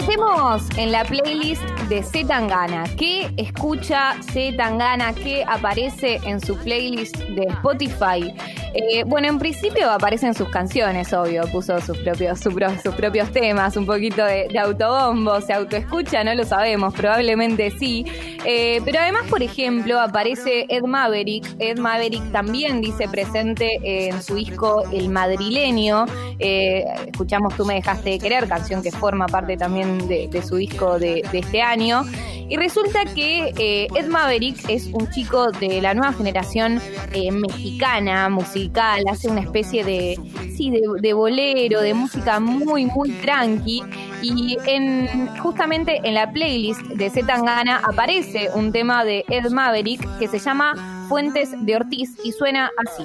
metemos en la playlist de C Tangana. ¿Qué escucha C Tangana? ¿Qué aparece en su playlist de Spotify? Eh, bueno, en principio aparecen sus canciones, obvio. Puso sus propios, su pro- sus propios temas, un poquito de, autobombo. ¿Se autoescucha? No lo sabemos, probablemente sí. Eh, pero además, por ejemplo, aparece Ed Maverick. Ed Maverick también dice presente en su disco El Madrileño. Eh, escuchamos Tú me dejaste de querer, canción que forma parte también de, su disco de, este año. Y resulta que eh, Ed Maverick es un chico de la nueva generación eh, mexicana, musical, hace una especie de, sí, de, bolero, de música muy, muy tranqui. Y en, justamente en la playlist de Z Tangana aparece un tema de Ed Maverick que se llama Fuentes de Ortiz y suena así.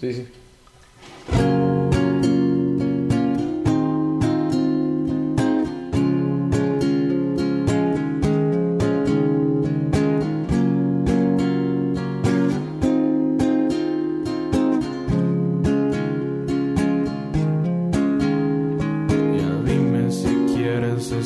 Sí, sí.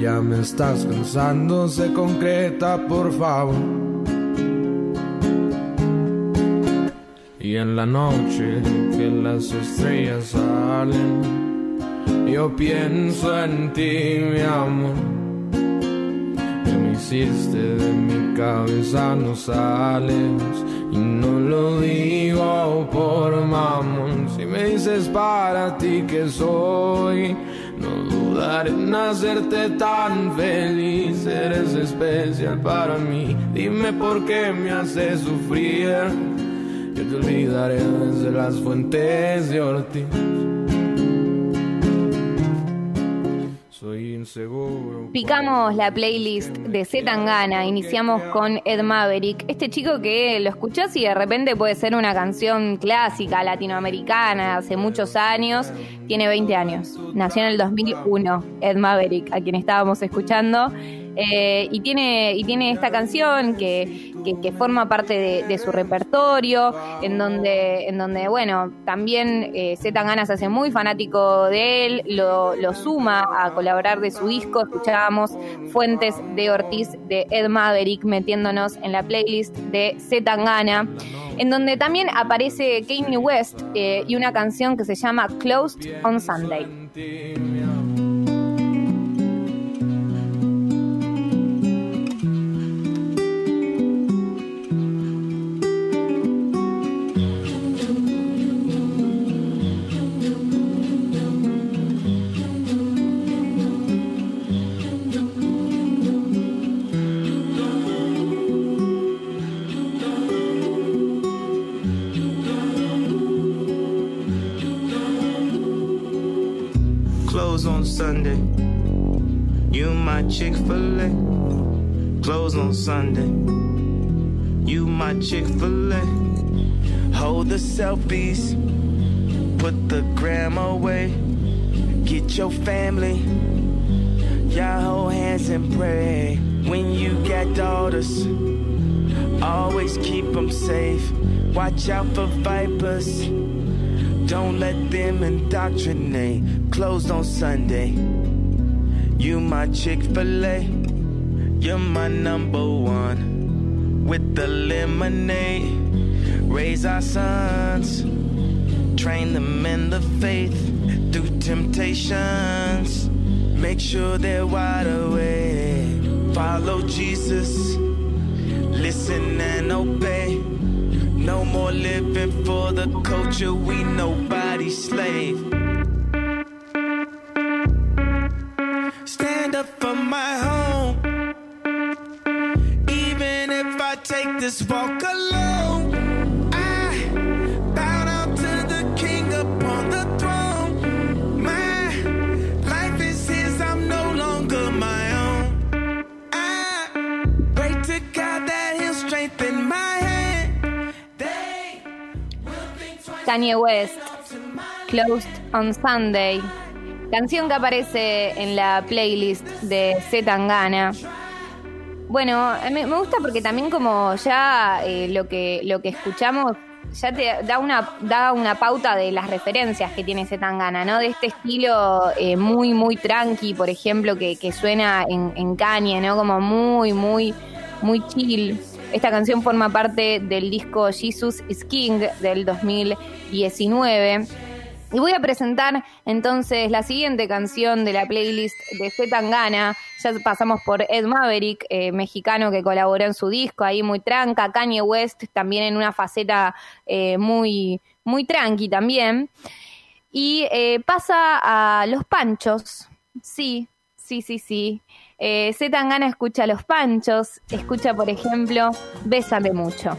ya me estás cansando. Se concreta, por favor. Y en la noche que las estrellas salen, yo pienso en ti, mi amor. Que me hiciste de mi cabeza, no sales. Y no lo digo por mamón. Si me dices para ti que soy, no dudaré en hacerte tan feliz. Eres especial para mí. Dime por qué me haces sufrir. Yo te olvidaré desde las fuentes de Ortiz. Picamos la playlist de Z Tangana, iniciamos con Ed Maverick, este chico que lo escuchás y de repente puede ser una canción clásica latinoamericana hace muchos años, tiene 20 años, nació en el 2001, Ed Maverick, a quien estábamos escuchando, eh, y, tiene, y tiene esta canción que, que, forma parte de, de su repertorio, en donde, en donde bueno, también eh, Z Tangana se hace muy fanático de él, lo, lo suma a colaborar de su disco, escuchábamos Fuentes de Ortiz de Ed Maverick metiéndonos en la playlist de Z Tangana, en donde también aparece Kanye West eh, y una canción que se llama Closed on Sunday. Sunday. You my Chick fil A. Close on Sunday. You my Chick fil A. Hold the selfies. Put the gram away. Get your family. Y'all hold hands and pray. When you got daughters, always keep them safe. Watch out for vipers. Don't let them indoctrinate. Closed on Sunday. You my Chick fil A. You're my number one. With the lemonade. Raise our sons. Train them in the faith. Through temptations. Make sure they're wide awake. Follow Jesus. Listen and obey. No more living for the culture, we nobody's slave. Stand up for my home. Even if I take this walk alone, I bow down to the king upon the throne. My life is his, I'm no longer my own. I pray to God that he'll strengthen my hand. They will think twice. Kanye West, Closed on Sunday. Canción que aparece en la playlist de Z Tangana. Bueno, me, me gusta porque también como ya eh, lo que lo que escuchamos ya te da una da una pauta de las referencias que tiene Z Tangana, ¿no? De este estilo eh, muy muy tranqui, por ejemplo, que, que suena en, en Kanye, ¿no? Como muy muy muy chill. Esta canción forma parte del disco Jesus is King del 2019. Y voy a presentar entonces la siguiente canción de la playlist de Z Tangana. Ya pasamos por Ed Maverick, eh, mexicano que colaboró en su disco, ahí muy tranca. Kanye West también en una faceta eh, muy, muy tranqui también. Y eh, pasa a Los Panchos. Sí, sí, sí, sí. Z Tangana escucha a Los Panchos. Escucha, por ejemplo, Bésame mucho.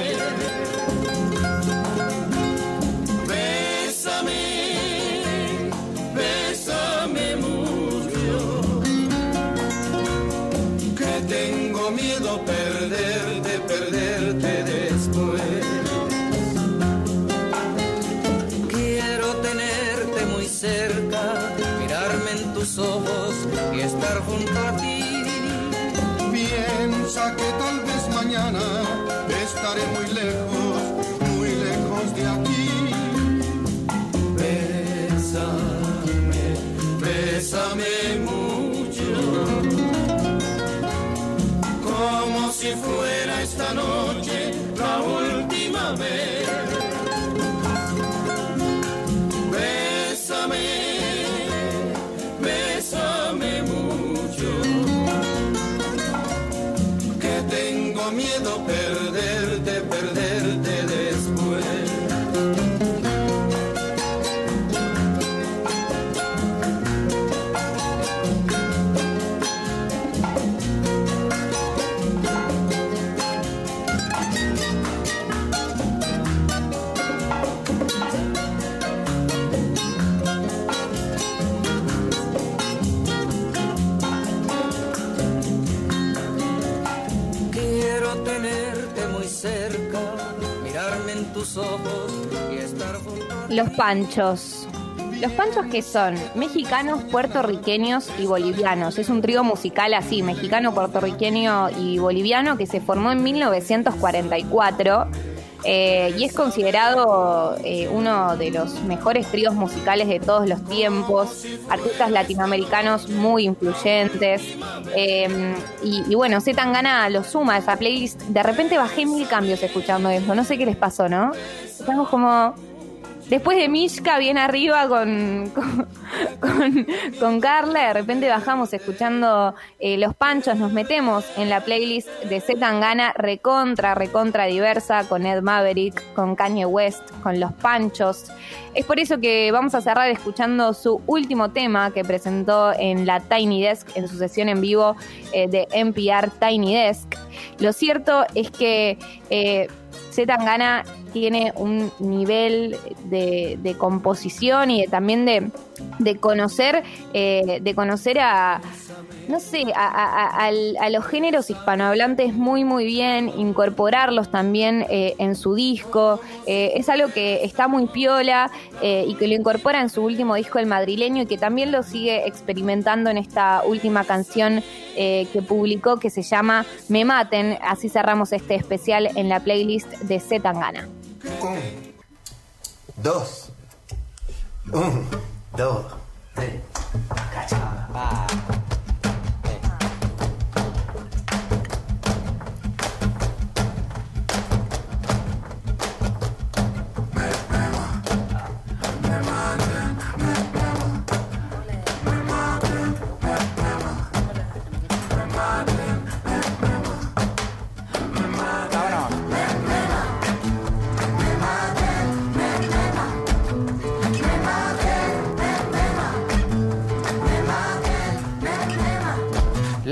Y estar junto a ti. Piensa que tal vez mañana estaré muy lejos, muy lejos de aquí. Bésame, bésame mucho, como si fuera esta noche Los Panchos. ¿Los Panchos qué son? Mexicanos, puertorriqueños y bolivianos. Es un trío musical así, mexicano, puertorriqueño y boliviano que se formó en 1944 eh, y es considerado eh, uno de los mejores tríos musicales de todos los tiempos. Artistas latinoamericanos muy influyentes. Eh, y, y bueno, Z Tangana lo suma a esa playlist. De repente bajé mil cambios escuchando eso. No sé qué les pasó, ¿no? Estamos como Después de Mishka bien arriba con, con, Carla, de repente bajamos escuchando eh, Los Panchos, nos metemos en la playlist de Z Tangana, recontra, recontra diversa, con Ed Maverick, con Kanye West, con Los Panchos. Es por eso que vamos a cerrar escuchando su último tema que presentó en la Tiny Desk, en su sesión en vivo eh, de NPR Tiny Desk. Lo cierto es que... eh, Z Tangana tiene un nivel de, de composición y de- también de, de conocer, eh, de conocer a, no sé, a, a- los géneros hispanohablantes muy, muy bien, incorporarlos también eh, en su disco. Eh, es algo que está muy piola eh, y que lo incorpora en su último disco, El Madrileño, y que también lo sigue experimentando en esta última canción que publicó que se llama Me Maten. Así cerramos este especial en la playlist de Z Tangana. Dos. Un, dos, tres.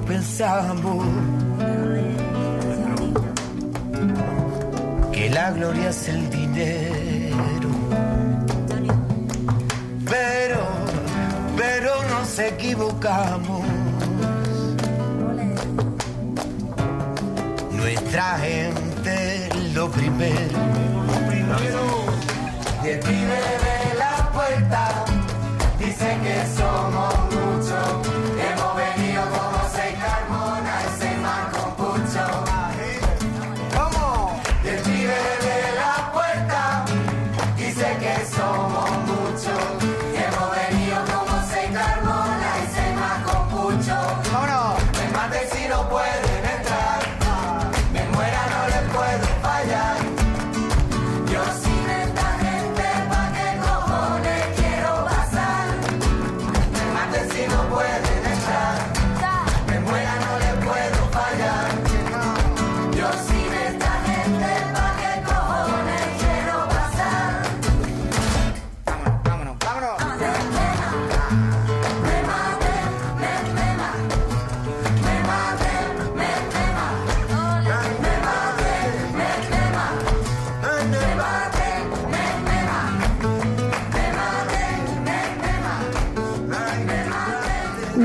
pensamos que la gloria es el dinero. Pero, pero nos equivocamos. Nuestra gente lo primero.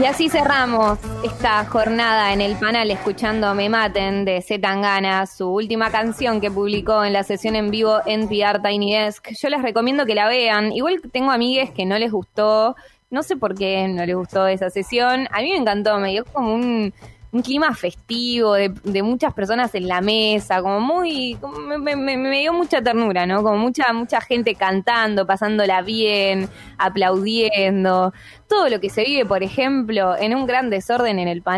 Así cerramos esta jornada en el panel escuchando Me Maten de Z Tangana, su última canción que publicó en la sesión en vivo NPR Tiny Desk. Yo les recomiendo que la vean. Igual tengo amigues que no les gustó, no sé por qué no les gustó esa sesión. A mí me encantó, me dio como un, un clima festivo de, de muchas personas en la mesa, como muy, como me, me- me- dio mucha ternura, ¿no? Como mucha, mucha gente cantando, pasándola bien, aplaudiendo todo lo que se vive, por ejemplo, en un gran desorden en el panel.